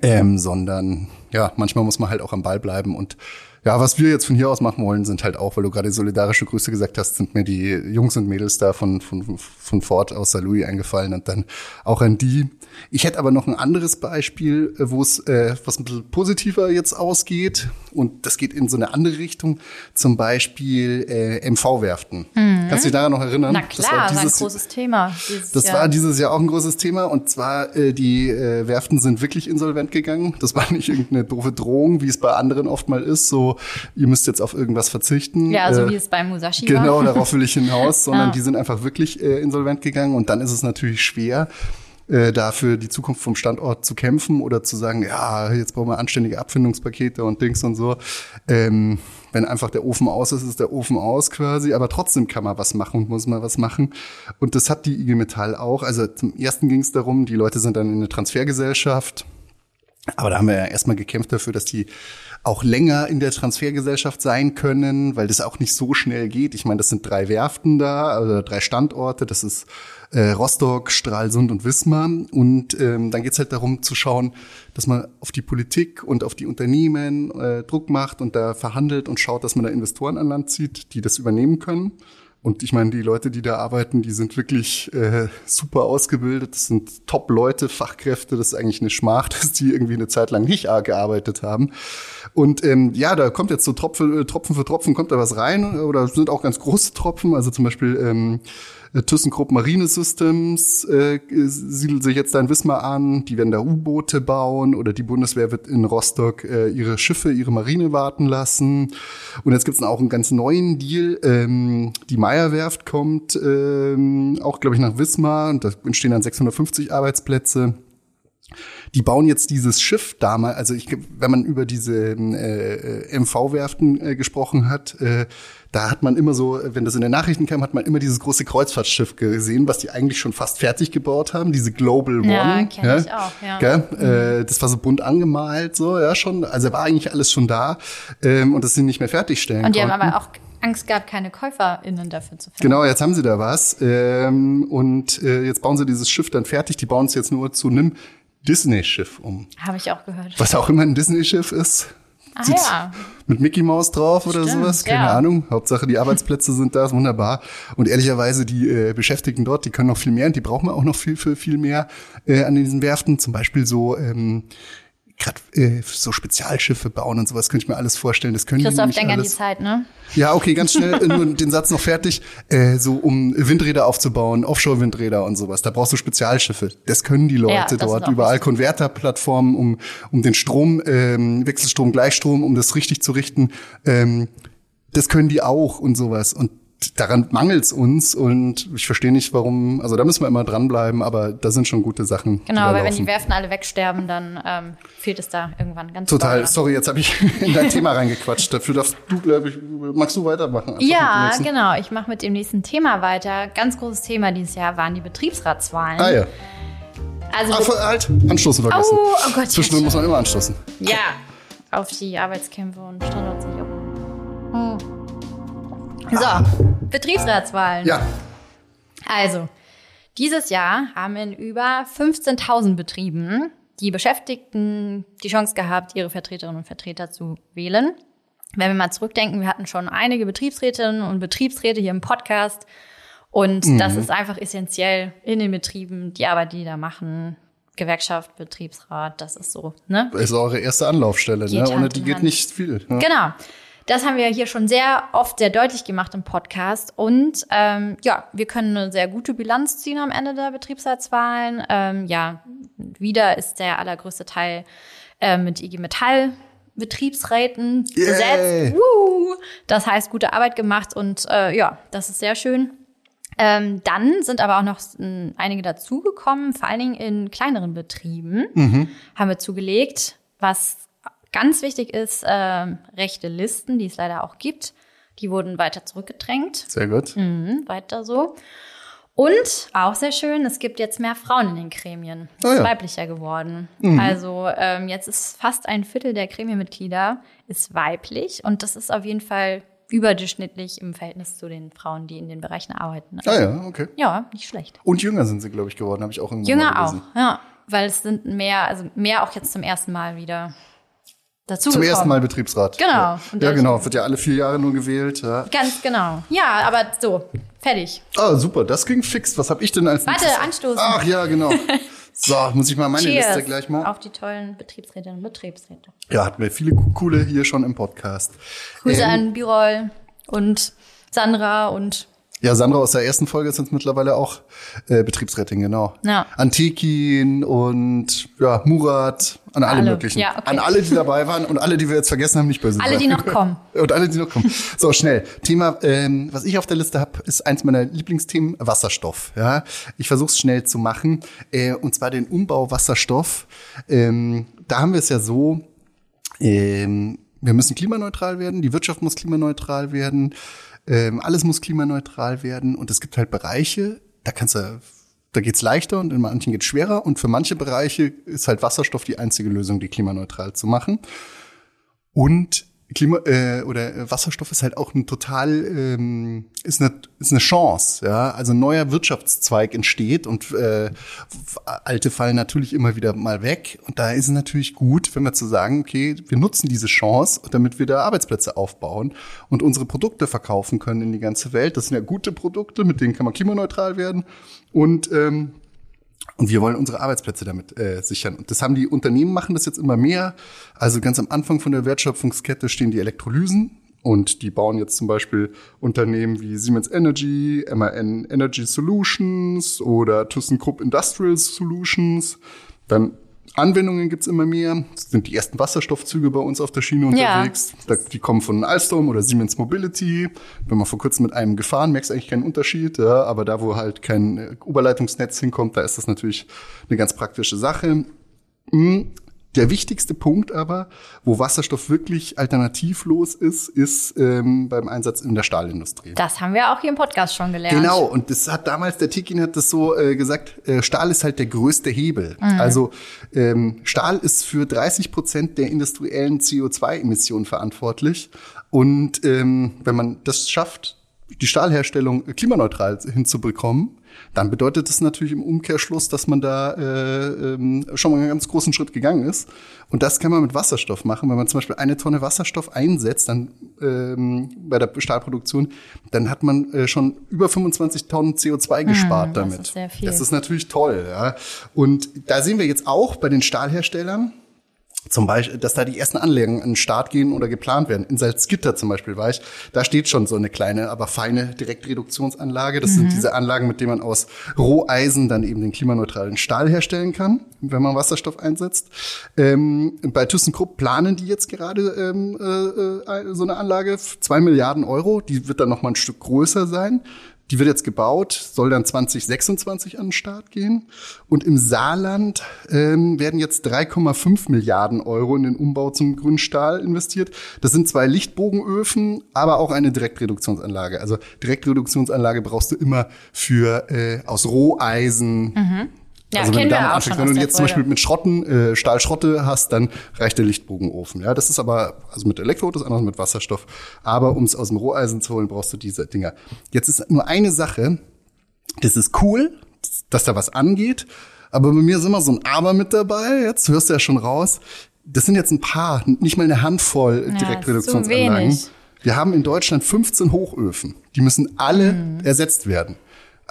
ähm, sondern ja, manchmal muss man halt auch am Ball bleiben und ja, was wir jetzt von hier aus machen wollen, sind halt auch, weil du gerade solidarische Grüße gesagt hast, sind mir die Jungs und Mädels da von, von, von Ford aus St. Louis eingefallen und dann auch an die. Ich hätte aber noch ein anderes Beispiel, äh, wo es äh, was ein bisschen positiver jetzt ausgeht und das geht in so eine andere Richtung. Zum Beispiel äh, MV-Werften. Mhm. Kannst du dich daran noch erinnern? Na klar, das war, dieses, war ein großes Thema. Das Jahr. war dieses Jahr auch ein großes Thema und zwar äh, die äh, Werften sind wirklich insolvent gegangen. Das war nicht irgendeine doofe Drohung, wie es bei anderen oft mal ist, so ihr müsst jetzt auf irgendwas verzichten. Ja, so äh, wie es beim Musashi genau, war. Genau, darauf will ich hinaus, sondern ja. die sind einfach wirklich äh, insolvent gegangen und dann ist es natürlich schwer, äh, dafür die Zukunft vom Standort zu kämpfen oder zu sagen, ja, jetzt brauchen wir anständige Abfindungspakete und Dings und so. Ähm, wenn einfach der Ofen aus ist, ist der Ofen aus quasi, aber trotzdem kann man was machen und muss man was machen. Und das hat die IG Metall auch. Also zum ersten ging es darum, die Leute sind dann in eine Transfergesellschaft. Aber da haben wir ja erstmal gekämpft dafür, dass die auch länger in der Transfergesellschaft sein können, weil das auch nicht so schnell geht. Ich meine, das sind drei Werften da, also drei Standorte. Das ist äh, Rostock, Stralsund und Wismar. Und ähm, dann geht's halt darum zu schauen, dass man auf die Politik und auf die Unternehmen äh, Druck macht und da verhandelt und schaut, dass man da Investoren an Land zieht, die das übernehmen können. Und ich meine, die Leute, die da arbeiten, die sind wirklich äh, super ausgebildet. Das sind Top-Leute, Fachkräfte. Das ist eigentlich eine Schmach, dass die irgendwie eine Zeit lang nicht gearbeitet haben. Und ähm, ja, da kommt jetzt so Tropfen, äh, Tropfen für Tropfen kommt da was rein. Oder sind auch ganz große Tropfen. Also zum Beispiel ähm, äh, ThyssenKrupp Marine Systems äh, siedelt sich jetzt da in Wismar an. Die werden da U-Boote bauen oder die Bundeswehr wird in Rostock äh, ihre Schiffe, ihre Marine warten lassen. Und jetzt gibt's auch einen ganz neuen Deal. Ähm, die Meierwerft kommt ähm, auch, glaube ich, nach Wismar und da entstehen dann 650 Arbeitsplätze. Die bauen jetzt dieses Schiff damals, also ich, wenn man über diese äh, MV-Werften äh, gesprochen hat, äh, da hat man immer so, wenn das in den Nachrichten kam, hat man immer dieses große Kreuzfahrtschiff gesehen, was die eigentlich schon fast fertig gebaut haben, diese Global One. Ja, kenn ja? ich auch, ja. Mhm. Äh, das war so bunt angemalt, so, ja, schon. Also war eigentlich alles schon da ähm, und das sind nicht mehr fertigstellen Und die konnten. haben aber auch Angst gehabt, keine KäuferInnen dafür zu finden. Genau, jetzt haben sie da was. Ähm, und äh, jetzt bauen sie dieses Schiff dann fertig. Die bauen es jetzt nur zu einem Disney-Schiff um. Habe ich auch gehört. Was auch immer ein Disney-Schiff ist. Ah, ja. Mit Mickey Mouse drauf oder Stimmt, sowas, keine ja. Ahnung. Hauptsache die Arbeitsplätze sind da, ist wunderbar. Und ehrlicherweise die äh, Beschäftigten dort, die können noch viel mehr und die brauchen wir auch noch viel für viel mehr äh, an diesen Werften. Zum Beispiel so ähm, gerade äh, so Spezialschiffe bauen und sowas, könnte ich mir alles vorstellen. Das können Christoph, die denk an die alles. Zeit, ne? Ja, okay, ganz schnell äh, nur den Satz noch fertig. Äh, so um Windräder aufzubauen, Offshore-Windräder und sowas. Da brauchst du Spezialschiffe. Das können die Ja, Leute ist dort. Überall. Konverterplattformen, um, um den Strom, ähm, Wechselstrom, Gleichstrom, um das richtig zu richten. Ähm, das können die auch und sowas. Und daran mangelt's uns und ich verstehe nicht, warum, also da müssen wir immer dranbleiben, aber da sind schon gute Sachen. Genau, weil wenn die Werften alle wegsterben, dann ähm, fehlt es da irgendwann ganz Total, sorry, jetzt habe ich in dein Thema reingequatscht. Dafür darfst du, glaube ich, magst du weitermachen? Ja, genau. Ich mache mit dem nächsten Thema weiter. Ganz großes Thema dieses Jahr waren die Betriebsratswahlen. Ah ja. Also Ah, voll, halt, anstoßen vergessen. Oh, oh Gott, Zwischendurch muss man immer anstoßen. ja, auf die Arbeitskämpfe und Standortsicherung. Hm. So, Betriebsratswahlen. Ja, Also, dieses Jahr haben in über 15.000 Betrieben die Beschäftigten die Chance gehabt, ihre Vertreterinnen und Vertreter zu wählen. Wenn wir mal zurückdenken, wir hatten schon einige Betriebsrätinnen und Betriebsräte hier im Podcast. Und Mhm. das ist einfach essentiell in den Betrieben, die Arbeit, die die da machen. Gewerkschaft, Betriebsrat, das ist so, ne? das ist eure erste Anlaufstelle. Ne? Geht Ohne die geht nicht viel. Ne? Genau. Das haben wir hier schon sehr oft sehr deutlich gemacht im Podcast. Und ähm, ja, wir können eine sehr gute Bilanz ziehen am Ende der Betriebsratswahlen. Ähm, ja, wieder ist der allergrößte Teil äh, mit IG Metall Betriebsräten Yay. besetzt. Woo! Das heißt, gute Arbeit gemacht und äh, ja, das ist sehr schön. Ähm, dann sind aber auch noch m, einige dazugekommen, vor allen Dingen in kleineren Betrieben haben wir zugelegt. Was ganz wichtig ist, ähm, rechte Listen, die es leider auch gibt, die wurden weiter zurückgedrängt. Sehr gut. Mhm, weiter so. Und auch sehr schön, es gibt jetzt mehr Frauen in den Gremien. Es Ah ist ja. Mhm. weiblicher geworden. Also ähm, jetzt ist fast ein Viertel der Gremienmitglieder ist weiblich und das ist auf jeden Fall überdurchschnittlich im Verhältnis zu den Frauen, die in den Bereichen arbeiten. Ah ja, okay. Ja, nicht schlecht. Und jünger sind sie, glaube ich, geworden, habe ich auch irgendwann mal Jünger auch, ja. Weil es sind mehr, also mehr auch jetzt zum ersten Mal wieder dazu Zum gekommen. ersten Mal Betriebsrat. Genau. Ja, ja genau. Wird ja alle vier Jahre nur gewählt. Ja. Ganz genau. Ja, aber so, fertig. Ah, super, das ging fix. Was habe ich denn als Warte, nächstes? anstoßen. Ach ja, genau. So, muss ich mal meine Cheers Liste gleich mal. auf die tollen Betriebsrätinnen und Betriebsräte. Ja, hatten wir viele co- coole hier schon im Podcast. Grüße Ähm, an Birol und Sandra und Ja, Sandra aus der ersten Folge ist jetzt mittlerweile auch äh, Betriebsrätin, genau. Ja. Antikin und ja, Murat, an alle, Alle. möglichen. Ja, okay. An alle, die dabei waren und alle, die wir jetzt vergessen haben, nicht böse alle, die noch kommen. Und alle, die noch kommen. So, schnell. Thema, ähm, was ich auf der Liste habe, ist eins meiner Lieblingsthemen, Wasserstoff. Ja, Ich versuche es schnell zu machen. Äh, und zwar den Umbau Wasserstoff. Ähm, da haben wir es ja so, ähm, wir müssen klimaneutral werden, die Wirtschaft muss klimaneutral werden, ähm, alles muss klimaneutral werden. Und es gibt halt Bereiche, da kannst du da geht's leichter und in manchen geht's schwerer. Und für manche Bereiche ist halt Wasserstoff die einzige Lösung, die klimaneutral zu machen. Und Klima äh, oder äh, Wasserstoff ist halt auch ein total ähm, ist eine ist eine Chance, ja. Also ein neuer Wirtschaftszweig entsteht und äh, alte fallen natürlich immer wieder mal weg. Und da ist es natürlich gut, wenn wir zu sagen, okay, wir nutzen diese Chance, damit wir da Arbeitsplätze aufbauen und unsere Produkte verkaufen können in die ganze Welt. Das sind ja gute Produkte, mit denen kann man klimaneutral werden und ähm, und wir wollen unsere Arbeitsplätze damit äh, sichern. Und das haben die Unternehmen machen das jetzt immer mehr. Also ganz am Anfang von der Wertschöpfungskette stehen die Elektrolysen. Und die bauen jetzt zum Beispiel Unternehmen wie Siemens Energy, MAN Energy Solutions oder ThyssenKrupp Industrial Solutions. Dann Anwendungen gibt's immer mehr. Das sind die ersten Wasserstoffzüge bei uns auf der Schiene Ja. unterwegs. Da, die kommen von Alstom oder Siemens Mobility. Bin mal vor kurzem mit einem gefahren, merkst eigentlich keinen Unterschied. Ja, aber da, wo halt kein äh, Oberleitungsnetz hinkommt, da ist das natürlich eine ganz praktische Sache. Der wichtigste Punkt aber, wo Wasserstoff wirklich alternativlos ist, ist ähm, beim Einsatz in der Stahlindustrie. Das haben wir auch hier im Podcast schon gelernt. Genau, und das hat damals, der Tikin hat das so äh, gesagt, äh, Stahl ist halt der größte Hebel. Also ähm, Stahl ist für 30 Prozent der industriellen CO2-Emissionen verantwortlich. Und ähm, wenn man das schafft, die Stahlherstellung klimaneutral hinzubekommen, dann bedeutet das natürlich im Umkehrschluss, dass man da äh, ähm, schon mal einen ganz großen Schritt gegangen ist. Und das kann man mit Wasserstoff machen. Wenn man zum Beispiel eine Tonne Wasserstoff einsetzt, dann ähm, bei der Stahlproduktion, dann hat man äh, schon über 25 Tonnen CO2 gespart Hm, das damit. ist. Das ist natürlich toll. Ja. Und da sehen wir jetzt auch bei den Stahlherstellern, zum Beispiel, dass da die ersten Anlagen an den Start gehen oder geplant werden. In Salzgitter zum Beispiel war ich, da steht schon so eine kleine, aber feine Direktreduktionsanlage. Das mhm. sind diese Anlagen, mit denen man aus Roheisen dann eben den klimaneutralen Stahl herstellen kann, wenn man Wasserstoff einsetzt. Ähm, bei ThyssenKrupp planen die jetzt gerade ähm, äh, äh so eine Anlage, zwei Milliarden Euro. Die wird dann noch mal ein Stück größer sein. Die wird jetzt gebaut, soll dann 2026 an den Start gehen. Und im Saarland ähm, werden jetzt 3,5 Milliarden Euro in den Umbau zum grünen Stahl investiert. Das sind zwei Lichtbogenöfen, aber auch eine Direktreduktionsanlage. Also Direktreduktionsanlage brauchst du immer für äh, aus Roheisen. Mhm ja, also wenn du damit anfängst, wenn du jetzt zum Beispiel mit Schrotten, äh, Stahlschrotte hast, dann reicht der Lichtbogenofen. Ja, das ist aber, also mit Elektro, das andere mit Wasserstoff. Aber um es aus dem Roheisen zu holen, brauchst du diese Dinger. Jetzt ist nur eine Sache, das ist cool, dass da was angeht, aber bei mir ist immer so ein Aber mit dabei, jetzt hörst du ja schon raus. Das sind jetzt ein paar, nicht mal eine Handvoll ja, Direktreduktionsanlagen. Wir haben in Deutschland 15 Hochöfen. Die müssen alle mhm. ersetzt werden.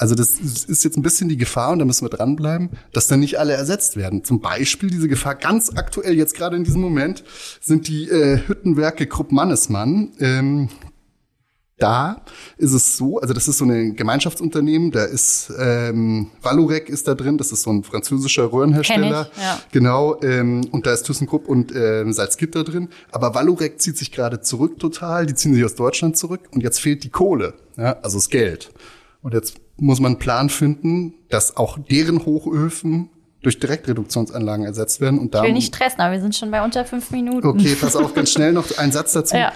Also das ist jetzt ein bisschen die Gefahr, und da müssen wir dranbleiben, dass dann nicht alle ersetzt werden. Zum Beispiel diese Gefahr ganz aktuell, jetzt gerade in diesem Moment, sind die äh, Hüttenwerke Krupp Mannesmann. Ähm, da ist es so, also das ist so ein Gemeinschaftsunternehmen, da ist ähm, Valorec ist da drin, das ist so ein französischer Röhrenhersteller. Ich, ja. Genau, ähm, und da ist ThyssenKrupp und ähm, Salzgitter drin. Aber Valorec zieht sich gerade zurück total, die ziehen sich aus Deutschland zurück und jetzt fehlt die Kohle, ja, also das Geld. Und jetzt muss man einen Plan finden, dass auch deren Hochöfen durch Direktreduktionsanlagen ersetzt werden. Und da ich will nicht stressen, aber wir sind schon bei unter fünf Minuten. Okay, pass auf, ganz schnell noch ein Satz dazu. Ja.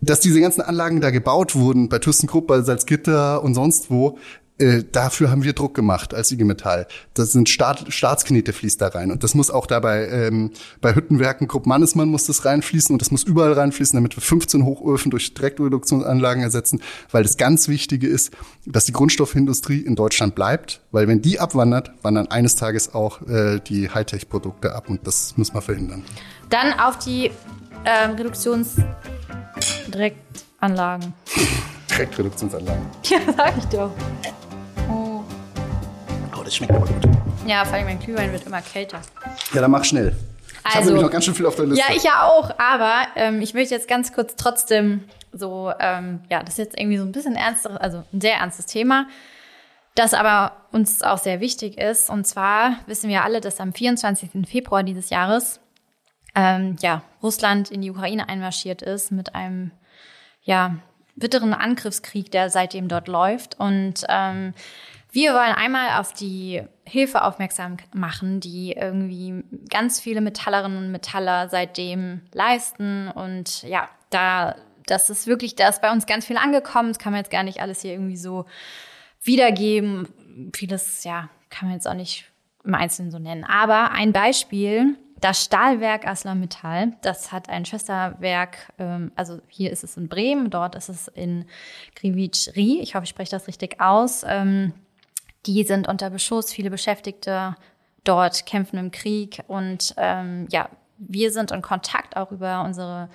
Dass diese ganzen Anlagen da gebaut wurden, bei ThyssenKrupp, bei Salzgitter und sonst wo, äh, dafür haben wir Druck gemacht als IG Metall. Das sind Staat, Staatsknete fließt da rein. Und das muss auch dabei ähm, bei Hüttenwerken, Grupp Mannesmann muss das reinfließen und das muss überall reinfließen, damit wir 15 Hochöfen durch Direktreduktionsanlagen ersetzen, weil das ganz Wichtige ist, dass die Grundstoffindustrie in Deutschland bleibt, weil wenn die abwandert, wandern eines Tages auch äh, die Hightech-Produkte ab und das muss man verhindern. Dann auf die ähm, Reduktionsdirektanlagen. Direktreduktionsanlagen. Ja, sag ich doch das schmeckt aber gut. Ja, vor allem mein Glühwein wird immer kälter. Ja, dann mach schnell. Ich also, habe nämlich noch ganz schön viel auf der Liste. Ja, ich ja auch, aber ähm, ich möchte jetzt ganz kurz trotzdem so, ähm, ja, das ist jetzt irgendwie so ein bisschen ernsteres, also ein sehr ernstes Thema, das aber uns auch sehr wichtig ist. Und zwar wissen wir alle, dass am 24. Februar dieses Jahres ähm, ja, Russland in die Ukraine einmarschiert ist mit einem ja, bitteren Angriffskrieg, der seitdem dort läuft. Und ähm, wir wollen einmal auf die Hilfe aufmerksam machen, die irgendwie ganz viele Metallerinnen und Metaller seitdem leisten. Und ja, da, das ist wirklich, da ist bei uns ganz viel angekommen. Das kann man jetzt gar nicht alles hier irgendwie so wiedergeben. Vieles, ja, kann man jetzt auch nicht im Einzelnen so nennen. Aber ein Beispiel, das Stahlwerk ArcelorMittal, das hat ein Schwesterwerk, ähm, also hier ist es in Bremen, dort ist es in Grivich-Ri. Ich hoffe, ich spreche das richtig aus. Ähm, die sind unter Beschuss, viele Beschäftigte dort kämpfen im Krieg und ähm, ja, wir sind in Kontakt auch über unsere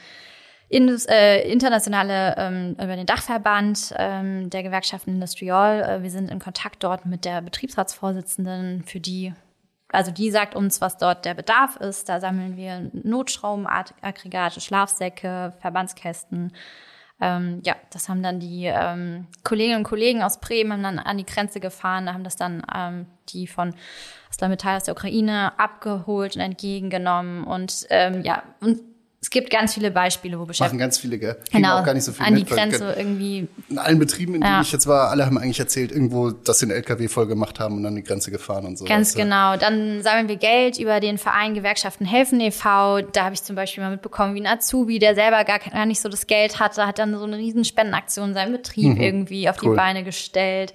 Indus, äh, internationale, ähm, über den Dachverband ähm, der Gewerkschaften Industrial. Äh, wir sind in Kontakt dort mit der Betriebsratsvorsitzenden, für die, also die sagt uns, was dort der Bedarf ist. Da sammeln wir Notschraubenaggregate, Schlafsäcke, Verbandskästen, ähm, ja, das haben dann die ähm, Kolleginnen und Kollegen aus Bremen haben dann an die Grenze gefahren, da haben das dann ähm, die von Aslametall aus der Ukraine abgeholt und entgegengenommen. Und ähm, ja, und es gibt ganz viele Beispiele, wo beschäftigt. Machen ganz viele, gell? Kriegen genau. auch gar nicht so viel An die Grenze irgendwie. In allen Betrieben, in denen ja. ich jetzt war, alle haben eigentlich erzählt, irgendwo, dass sie einen LKW voll gemacht haben und dann die Grenze gefahren und so. Ganz du? genau. Dann sammeln wir Geld über den Verein Gewerkschaften Helfen e.V. Da habe ich zum Beispiel mal mitbekommen, wie ein Azubi, der selber gar, gar nicht so das Geld hatte, hat dann so eine riesen Spendenaktion seinen Betrieb mhm. irgendwie auf cool. die Beine gestellt.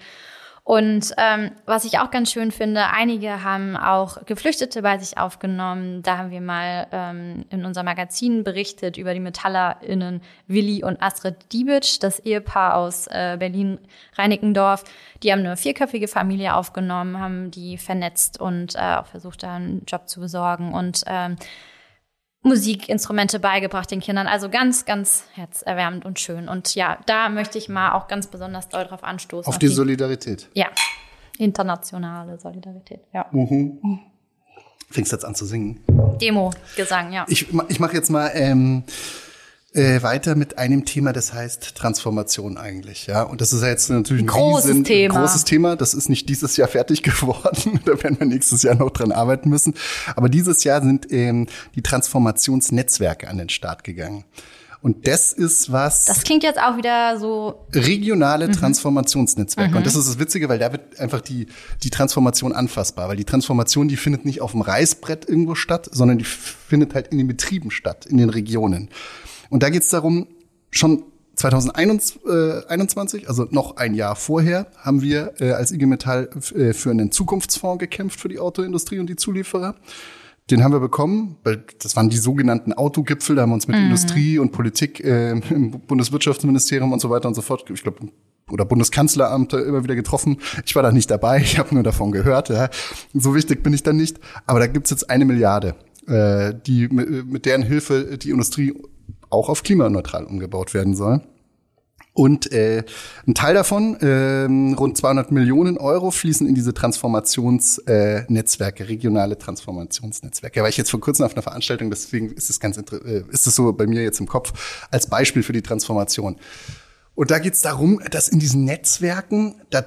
Und ähm, was ich auch ganz schön finde, einige haben auch Geflüchtete bei sich aufgenommen. Da haben wir mal ähm, in unserem Magazin berichtet über die MetallerInnen Willi und Astrid Diebitsch, das Ehepaar aus äh, Berlin-Reinickendorf. Die haben eine vierköpfige Familie aufgenommen, haben die vernetzt und äh, auch versucht, da einen Job zu besorgen. Und ähm, Musikinstrumente beigebracht den Kindern. Also ganz, ganz herzerwärmend und schön. Und ja, da möchte ich mal auch ganz besonders doll drauf anstoßen. Auf, auf die, die, Solidarität. Ja, internationale Solidarität. Ja. Mhm. Fängst jetzt an zu singen? Demo, Gesang, ja. Ich, ich mache jetzt mal ähm, äh, weiter mit einem Thema, das heißt Transformation eigentlich, ja. Und das ist ja jetzt natürlich ein Großes riesen, Thema. großes Thema. Das ist nicht dieses Jahr fertig geworden. da werden wir nächstes Jahr noch dran arbeiten müssen. Aber dieses Jahr sind ähm, die Transformationsnetzwerke an den Start gegangen. Und das ist was. Das klingt jetzt auch wieder so. regionale Mhm. Transformationsnetzwerke. Und das ist das Witzige, weil da wird einfach die, die Transformation anfassbar. Weil die Transformation, die findet nicht auf dem Reißbrett irgendwo statt, sondern die findet halt in den Betrieben statt, in den Regionen. Und da geht es darum, schon 2021, also noch ein Jahr vorher, haben wir äh, als IG Metall äh, für einen Zukunftsfonds gekämpft für die Autoindustrie und die Zulieferer. Den haben wir bekommen, weil das waren die sogenannten Autogipfel, da haben wir uns mit Industrie und Politik äh, im Bundeswirtschaftsministerium und so weiter und so fort, ich glaube, oder Bundeskanzleramt äh, immer wieder getroffen. Ich war da nicht dabei, ich habe nur davon gehört. Ja. So wichtig bin ich dann nicht. Aber da gibt's jetzt eine Milliarde, äh, die mit deren Hilfe die Industrie auch auf klimaneutral umgebaut werden soll. Und äh, ein Teil davon, ähm, rund 200 Millionen Euro, fließen in diese Transformationsnetzwerke, äh, regionale Transformationsnetzwerke. Da war ich jetzt vor kurzem auf einer Veranstaltung, deswegen ist es ganz äh, ist es so bei mir jetzt im Kopf als Beispiel für die Transformation. Und da geht es darum, dass in diesen Netzwerken, da,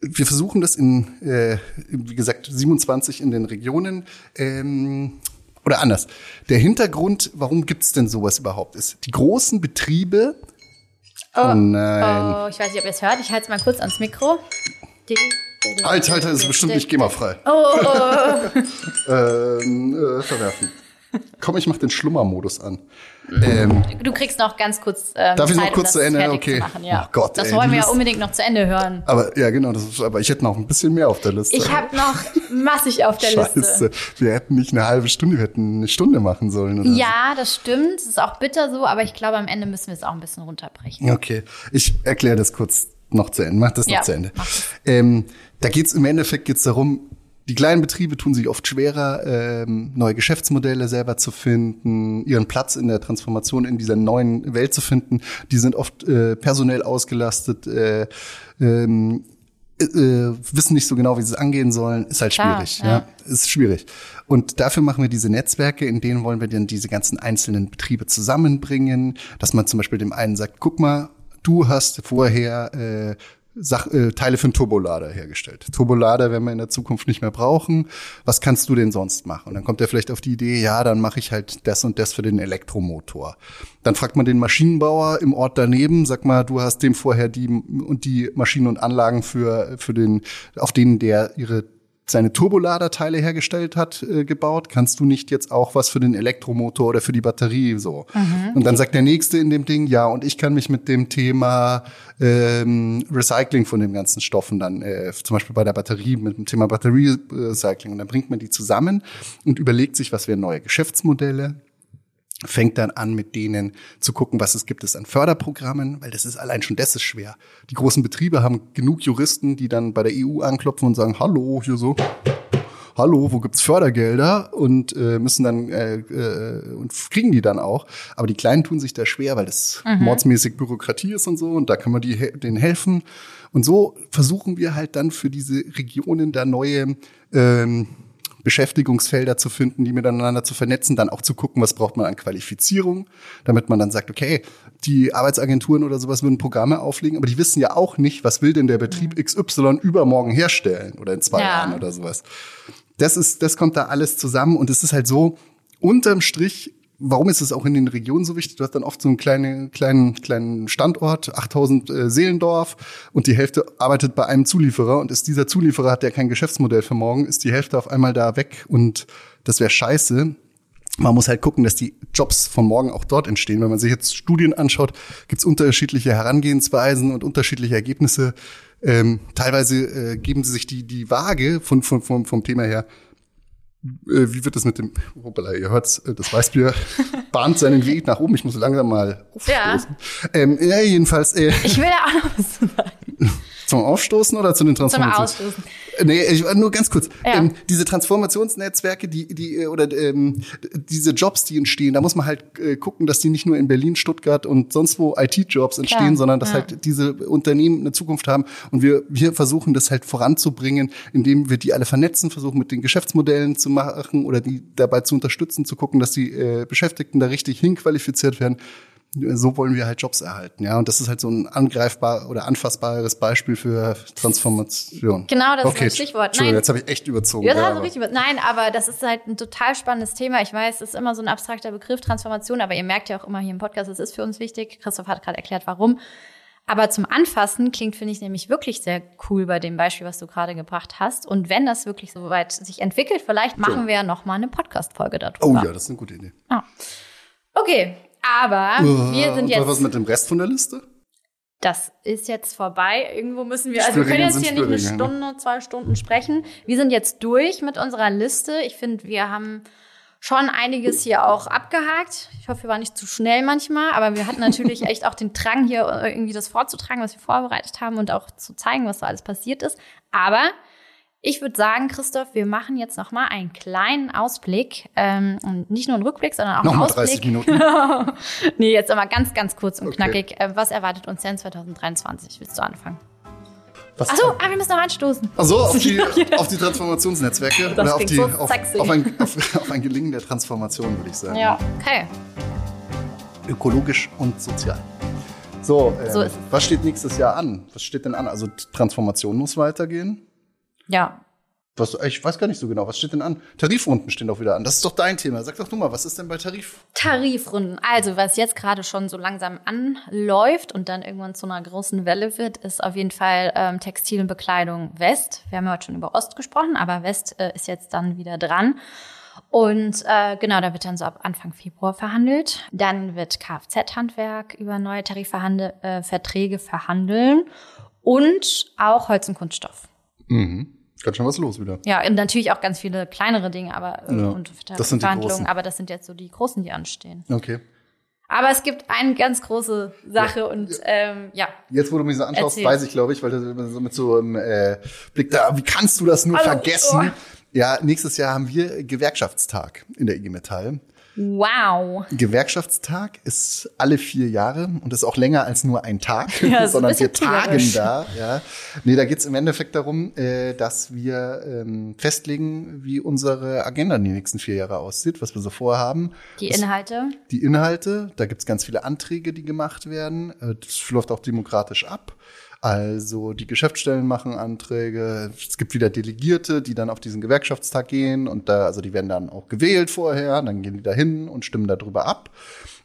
wir versuchen das in, äh, wie gesagt, 27 in den Regionen, ähm, oder anders. Der Hintergrund, warum gibt's denn sowas überhaupt, ist, die großen Betriebe, oh, nein, Oh, ich weiß nicht, ob ihr es hört. Ich halte es mal kurz ans Mikro. Alter, Alter, das ist bestimmt nicht GEMA-frei. Oh, oh, Ähm, äh, verwerfen. Komm, ich mach den Schlummermodus an. Ähm, Du kriegst noch ganz kurz ähm, Darf ich noch Zeit, um kurz das zu Ende? Okay. Zu machen, ja. Oh Gott, das ey, wollen wir ja unbedingt noch zu Ende hören. aber ja, genau, das ist, aber ich hätte noch ein bisschen mehr auf der Liste. Ich habe noch massig auf der Scheiße, Liste. wir hätten nicht eine halbe Stunde, wir hätten eine Stunde machen sollen. Oder Ja, das stimmt. Es ist auch bitter so, aber ich glaube, am Ende müssen wir es auch ein bisschen runterbrechen. so. Okay, ich erkläre das kurz noch zu Ende. Mach das Ja, noch zu Ende. Ähm, da geht's im Endeffekt geht's darum, die kleinen Betriebe tun sich oft schwerer, ähm, neue Geschäftsmodelle selber zu finden, ihren Platz in der Transformation in dieser neuen Welt zu finden. Die sind oft äh, personell ausgelastet, äh, ähm, äh, wissen nicht so genau, wie sie es angehen sollen. Ist halt Klar, schwierig. ja. Ja. Ist schwierig. Und dafür machen wir diese Netzwerke, in denen wollen wir dann diese ganzen einzelnen Betriebe zusammenbringen, dass man zum Beispiel dem einen sagt, guck mal, du hast vorher äh, Sach äh, Teile für einen Turbolader hergestellt. Turbolader werden wir in der Zukunft nicht mehr brauchen. Was kannst du denn sonst machen? Und dann kommt er vielleicht auf die Idee, ja, dann mache ich halt das und das für den Elektromotor. Dann fragt man den Maschinenbauer im Ort daneben, sag mal, du hast dem vorher die und die Maschinen und Anlagen für für den auf denen der ihre seine Turboladerteile hergestellt hat, äh, gebaut, kannst du nicht jetzt auch was für den Elektromotor oder für die Batterie so. Und dann sagt der Nächste in dem Ding, ja, und ich kann mich mit dem Thema ähm, Recycling von den ganzen Stoffen dann, äh, zum Beispiel bei der Batterie, mit dem Thema Batterie-Recycling, und dann bringt man die zusammen und überlegt sich, was wären neue Geschäftsmodelle, fängt dann an, mit denen zu gucken, was es gibt es an Förderprogrammen, weil das ist allein schon das ist schwer. Die großen Betriebe haben genug Juristen, die dann bei der EU anklopfen und sagen, hallo, hier so, hallo, wo gibt's Fördergelder und äh, müssen dann äh, äh, und kriegen die dann auch. Aber die Kleinen tun sich da schwer, weil das mordsmäßig Bürokratie ist und so und da kann man die, denen helfen. Und so versuchen wir halt dann für diese Regionen da neue ähm, Beschäftigungsfelder zu finden, die miteinander zu vernetzen, dann auch zu gucken, was braucht man an Qualifizierung, damit man dann sagt, okay, die Arbeitsagenturen oder sowas würden Programme auflegen, aber die wissen ja auch nicht, was will denn der Betrieb XY übermorgen herstellen oder in zwei Ja. Jahren oder sowas. Das ist, das kommt da alles zusammen und es ist halt so, unterm Strich, warum ist es auch in den Regionen so wichtig? Du hast dann oft so einen kleinen, kleinen, kleinen Standort, 8000 äh, Seelendorf und die Hälfte arbeitet bei einem Zulieferer und ist dieser Zulieferer hat der kein Geschäftsmodell für morgen, ist die Hälfte auf einmal da weg und das wäre scheiße. Man muss halt gucken, dass die Jobs von morgen auch dort entstehen. Wenn man sich jetzt Studien anschaut, gibt es unterschiedliche Herangehensweisen und unterschiedliche Ergebnisse. Ähm, teilweise äh, geben sie sich die, die Waage von, von, vom, vom Thema her. Äh, wie wird das mit dem, hoppala, ihr hört's, äh, das Weißbier bahnt seinen Weg nach oben. Ich muss langsam mal Ja. aufstoßen. Ähm, ja, jedenfalls äh, Ich will da auch noch was zu sagen. Zum Aufstoßen oder zu den Zum Transformationen? Ausstoßen. Nee, ich, nur ganz kurz. Ja. Ähm, diese Transformationsnetzwerke, die, die, äh, oder ähm, diese Jobs, die entstehen, da muss man halt äh, gucken, dass die nicht nur in Berlin, Stuttgart und sonst wo IT-Jobs entstehen, Klar, sondern dass ja. halt diese Unternehmen eine Zukunft haben. Und wir, wir versuchen das halt voranzubringen, indem wir die alle vernetzen, versuchen mit den Geschäftsmodellen zu machen oder die dabei zu unterstützen, zu gucken, dass die äh, Beschäftigten da richtig hinqualifiziert werden. So wollen wir halt Jobs erhalten, ja. Und das ist halt so ein angreifbar oder anfassbares Beispiel für Transformation. Genau, das ist okay. ein Stichwort. Entschuldigung, Nein. jetzt habe ich echt überzogen. Ja, das ja, hast du richtig. Nein, aber das ist halt ein total spannendes Thema. Ich weiß, es ist immer so ein abstrakter Begriff, Transformation, aber ihr merkt ja auch immer hier im Podcast, es ist für uns wichtig. Christoph hat gerade erklärt, warum. Aber zum Anfassen klingt, finde ich, nämlich wirklich sehr cool bei dem Beispiel, was du gerade gebracht hast. Und wenn das wirklich so weit sich entwickelt, vielleicht machen wir ja noch mal eine Podcast-Folge darüber. Oh ja, das ist eine gute Idee. Okay, aber wir sind jetzt. was mit dem Rest von der Liste? Das ist jetzt vorbei. Irgendwo müssen wir, also wir können jetzt hier nicht eine Stunde, zwei Stunden sprechen. Wir sind jetzt durch mit unserer Liste. Ich finde, wir haben schon einiges hier auch abgehakt. Ich hoffe, wir waren nicht zu schnell manchmal, aber wir hatten natürlich echt auch den Drang, hier irgendwie das vorzutragen, was wir vorbereitet haben und auch zu zeigen, was da alles passiert ist. Aber ich würde sagen, Christoph, wir machen jetzt noch mal einen kleinen Ausblick ähm, und nicht nur einen Rückblick, sondern auch einen Nochmal Ausblick. 30 Minuten. nee, jetzt aber ganz, ganz kurz und Okay. knackig. Äh, was erwartet uns denn 2023? Willst du anfangen? Was Achso, ah, wir müssen noch anstoßen. Ach so, auf die, auf die Transformationsnetzwerke oder auf, die, so auf, auf, ein, auf, auf ein Gelingen der Transformation, würde ich sagen. Ja, okay. Ökologisch und sozial. So, ähm, So es. was steht nächstes Jahr an? Was steht denn an? Also Transformation muss weitergehen. Ja. Was, ich weiß gar nicht so genau, was steht denn an? Tarifrunden stehen doch wieder an. Das ist doch dein Thema. Sag doch du mal, was ist denn bei Tarif? Tarifrunden. Also, was jetzt gerade schon so langsam anläuft und dann irgendwann zu einer großen Welle wird, ist auf jeden Fall ähm, Textil und Bekleidung West. Wir haben ja heute schon über Ost gesprochen, aber West äh, ist jetzt dann wieder dran. Und äh, genau, da wird dann so ab Anfang Februar verhandelt. Dann wird Kfz-Handwerk über neue Tarifverträge äh, verhandeln und auch Holz und Kunststoff. Mhm. Ganz schön was los wieder. Ja, und natürlich auch ganz viele kleinere Dinge, aber äh, Ja, und das sind Verhandlungen, aber das sind jetzt so die großen, die anstehen. Okay. Aber es gibt eine ganz große Sache und ähm, ja. Jetzt, wo du mich so anschaust, Erzähl. weiß ich, glaube ich, weil du so mit so einem äh, Blick da, wie kannst du das nur Hallo. vergessen? Oh. Ja, nächstes Jahr haben wir Gewerkschaftstag in der IG Metall. Wow. Gewerkschaftstag ist alle vier Jahre und ist auch länger als nur ein Tag, Ja, ein sondern wir tagen da. Ja. Nee, da geht's im Endeffekt darum, äh, dass wir ähm, festlegen, wie unsere Agenda in die nächsten vier Jahre aussieht, was wir so vorhaben. Die Inhalte. Die Inhalte, da gibt's ganz viele Anträge, die gemacht werden. Äh, Das läuft auch demokratisch ab. Also die Geschäftsstellen machen Anträge. Es gibt wieder Delegierte, die dann auf diesen Gewerkschaftstag gehen und da, also die werden dann auch gewählt vorher, dann gehen die da hin und stimmen darüber ab.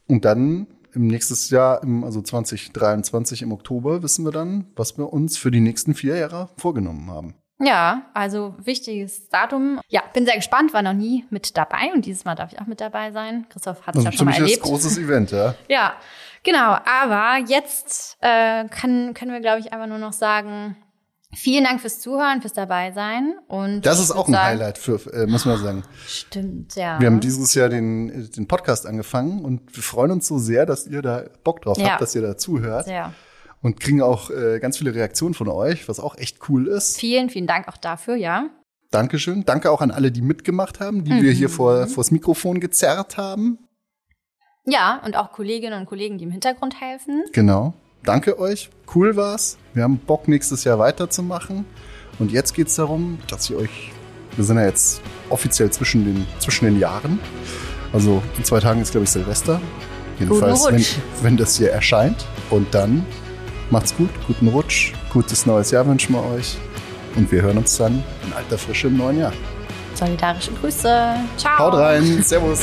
Und dann im nächstes Jahr, also 2023 im Oktober, wissen wir dann, was wir uns für die nächsten vier Jahre vorgenommen haben. Ja, also wichtiges Datum. Ja, bin sehr gespannt, war noch nie mit dabei und dieses Mal darf ich auch mit dabei sein. Christoph hat es Also ja schon mal mich ist erlebt. großes Event, ja. Ja, genau. Aber jetzt äh, kann, können wir, glaube ich, einfach nur noch sagen, vielen Dank fürs Zuhören, fürs dabei sein. Und Das ist auch ein sagen, Highlight für, äh, muss man sagen. Stimmt, ja. Wir haben dieses Jahr den, den Podcast angefangen und wir freuen uns so sehr, dass ihr da Bock drauf Ja. habt, dass ihr da zuhört sehr. Und kriegen auch äh, ganz viele Reaktionen von euch, was auch echt cool ist. Vielen, vielen Dank auch dafür, ja. Dankeschön. Danke auch an alle, die mitgemacht haben, die wir hier Mhm. vor vors Mikrofon gezerrt haben. Ja, und auch Kolleginnen und Kollegen, die im Hintergrund helfen. Genau. Danke euch. Cool war's. Wir haben Bock, nächstes Jahr weiterzumachen. Und jetzt geht's darum, dass ihr euch, wir sind ja jetzt offiziell zwischen den, zwischen den Jahren. Also in zwei Tagen ist, glaube ich, Silvester. Jedenfalls, wenn, wenn das hier erscheint. Und dann macht's gut, guten Rutsch, gutes neues Jahr wünschen wir euch. Und wir hören uns dann in alter Frische im neuen Jahr. Solidarische Grüße. Ciao. Haut rein, Servus.